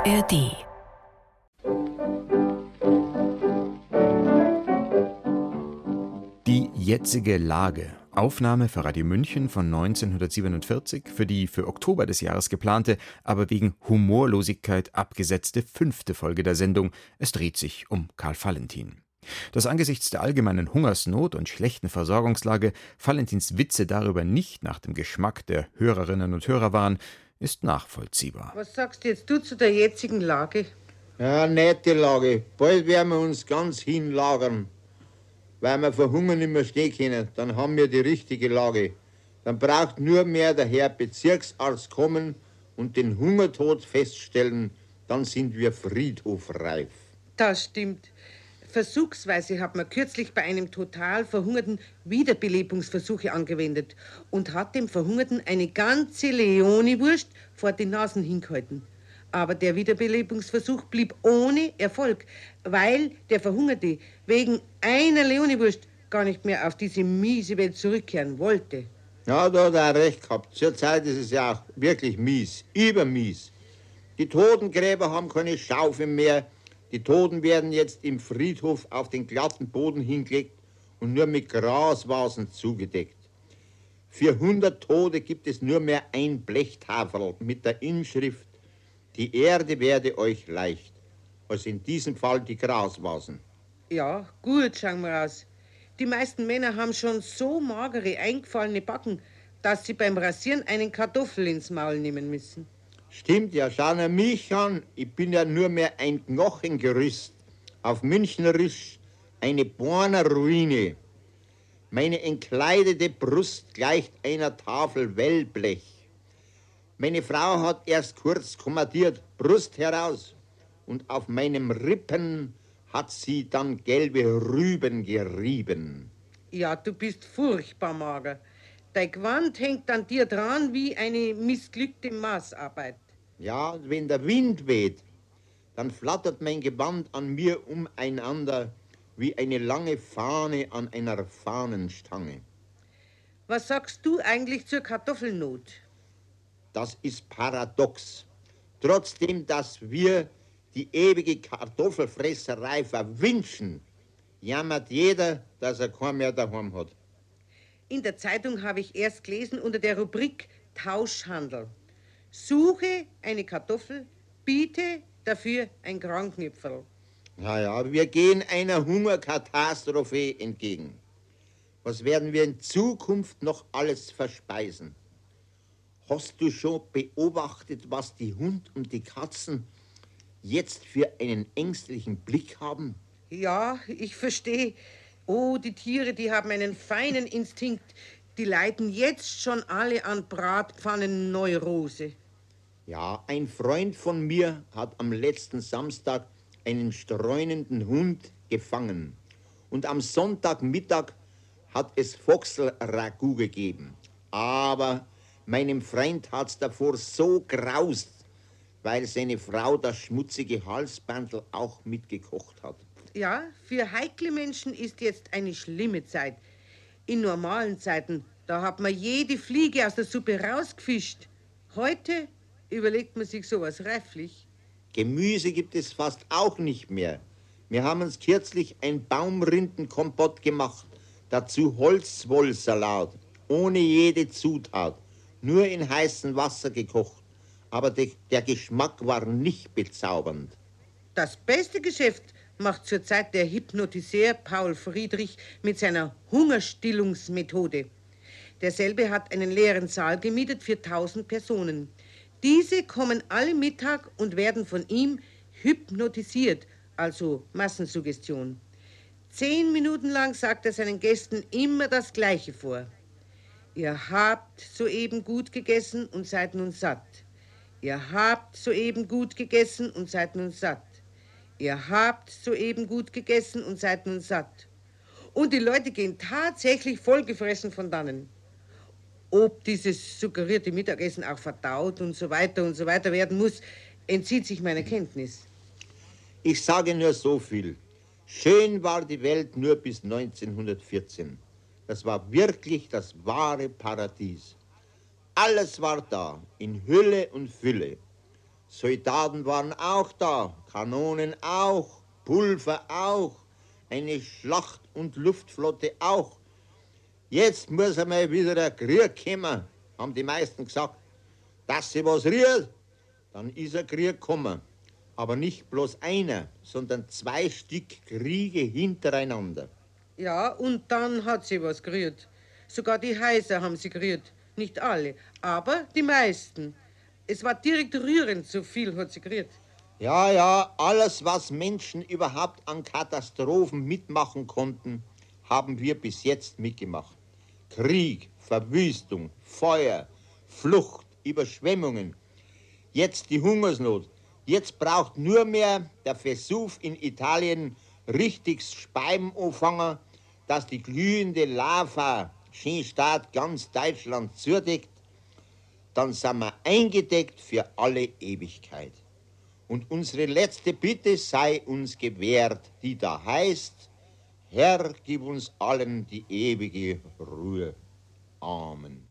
ARD Die jetzige Lage. Aufnahme für Radio München von 1947 für die für Oktober des Jahres geplante, aber wegen Humorlosigkeit abgesetzte fünfte Folge der Sendung. Es dreht sich um Karl Valentin. Dass angesichts der allgemeinen Hungersnot und schlechten Versorgungslage Valentins Witze darüber nicht nach dem Geschmack der Hörerinnen und Hörer waren, ist nachvollziehbar. Was sagst jetzt du zu der jetzigen Lage? Ja, nette Lage. Bald werden wir uns ganz hinlagern. Weil wir verhungern nicht mehr stehen können, dann haben wir die richtige Lage. Dann braucht nur mehr der Herr Bezirksarzt kommen und den Hungertod feststellen, dann sind wir friedhofreif. Das stimmt. Versuchsweise hat man kürzlich bei einem total Verhungerten Wiederbelebungsversuche angewendet und hat dem Verhungerten eine ganze Leoniwurst vor die Nasen hingehalten. Aber der Wiederbelebungsversuch blieb ohne Erfolg, weil der Verhungerte wegen einer Leoniwurst gar nicht mehr auf diese miese Welt zurückkehren wollte. Ja, da hat er recht gehabt. Zurzeit ist es ja auch wirklich mies, übermies. Die Totengräber haben keine Schaufel mehr. Die Toten werden jetzt im Friedhof auf den glatten Boden hingelegt und nur mit Grasvasen zugedeckt. Für 100 Tote gibt es nur mehr ein Blechtaferl mit der Inschrift Die Erde werde euch leicht. Also in diesem Fall die Grasvasen. Ja, gut, schauen wir aus. Die meisten Männer haben schon so magere, eingefallene Backen, dass sie beim Rasieren einen Kartoffel ins Maul nehmen müssen. Stimmt ja, schau nur mich an. Ich bin ja nur mehr ein Knochengerüst. Auf Münchnerisch eine Borner Ruine. Meine entkleidete Brust gleicht einer Tafel Wellblech. Meine Frau hat erst kurz kommandiert, Brust heraus. Und auf meinem Rippen hat sie dann gelbe Rüben gerieben. Ja, du bist furchtbar mager. Dein Gewand hängt an dir dran wie eine missglückte Maßarbeit. Ja, wenn der Wind weht, dann flattert mein Gewand an mir umeinander wie eine lange Fahne an einer Fahnenstange. Was sagst du eigentlich zur Kartoffelnot? Das ist paradox. Trotzdem, dass wir die ewige Kartoffelfresserei verwünschen, jammert jeder, dass er keinen mehr daheim hat. In der Zeitung habe ich erst gelesen unter der Rubrik Tauschhandel. Suche eine Kartoffel, biete dafür ein Kranknüpferl. Naja, wir gehen einer Hungerkatastrophe entgegen. Was werden wir in Zukunft noch alles verspeisen? Hast du schon beobachtet, was die Hund und die Katzen jetzt für einen ängstlichen Blick haben? Ja, ich verstehe. Oh, die Tiere, die haben einen feinen Instinkt. Die leiden jetzt schon alle an Bratpfannenneurose. Ja, ein Freund von mir hat am letzten Samstag einen streunenden Hund gefangen. Und am Sonntagmittag hat es Foxel-Ragout gegeben. Aber meinem Freund hat's davor so graust, weil seine Frau das schmutzige Halsbandel auch mitgekocht hat. Ja, für heikle Menschen ist jetzt eine schlimme Zeit. In normalen Zeiten, da hat man jede Fliege aus der Suppe rausgefischt. Heute überlegt man sich sowas reiflich. Gemüse gibt es fast auch nicht mehr. Wir haben uns kürzlich ein Baumrindenkompott gemacht, dazu Holzwollsalat, ohne jede Zutat, nur in heißem Wasser gekocht. Aber de der Geschmack war nicht bezaubernd. Das beste Geschäft macht zurzeit der Hypnotiseur Paul Friedrich mit seiner Hungerstillungsmethode. Derselbe hat einen leeren Saal gemietet für 1000 Personen. Diese kommen alle Mittag und werden von ihm hypnotisiert, also Massensuggestion. Zehn Minuten lang sagt er seinen Gästen immer das Gleiche vor. Ihr habt soeben gut gegessen und seid nun satt. Ihr habt soeben gut gegessen und seid nun satt. Ihr habt soeben gut gegessen und seid nun satt. Und die Leute gehen tatsächlich vollgefressen von dannen. Ob dieses suggerierte Mittagessen auch verdaut und so weiter und so weiter werden muss, entzieht sich meiner Kenntnis. Ich sage nur so viel. Schön war die Welt nur bis 1914. Das war wirklich das wahre Paradies. Alles war da, in Hülle und Fülle. Soldaten waren auch da, Kanonen auch, Pulver auch, eine Schlacht- und Luftflotte auch. Jetzt muss einmal wieder der Krieg kommen, haben die meisten gesagt. Dass sie was rührt, dann ist ein Krieg gekommen. Aber nicht bloß einer, sondern zwei Stück Kriege hintereinander. Ja, und dann hat sie was gerührt. Sogar die Heiser haben sie gerührt. Nicht alle, aber die meisten. Es war direkt rührend, so viel hat sie gerührt. Ja, ja, alles, was Menschen überhaupt an Katastrophen mitmachen konnten, haben wir bis jetzt mitgemacht. Krieg, Verwüstung, Feuer, Flucht, Überschwemmungen. Jetzt die Hungersnot. Jetzt braucht nur mehr der Versuch in Italien richtig Speiben anfangen, dass die glühende Lava Skistaat ganz Deutschland zudeckt, dann sind wir eingedeckt für alle Ewigkeit. Und unsere letzte Bitte sei uns gewährt, die da heißt, Herr, gib uns allen die ewige Ruhe. Amen.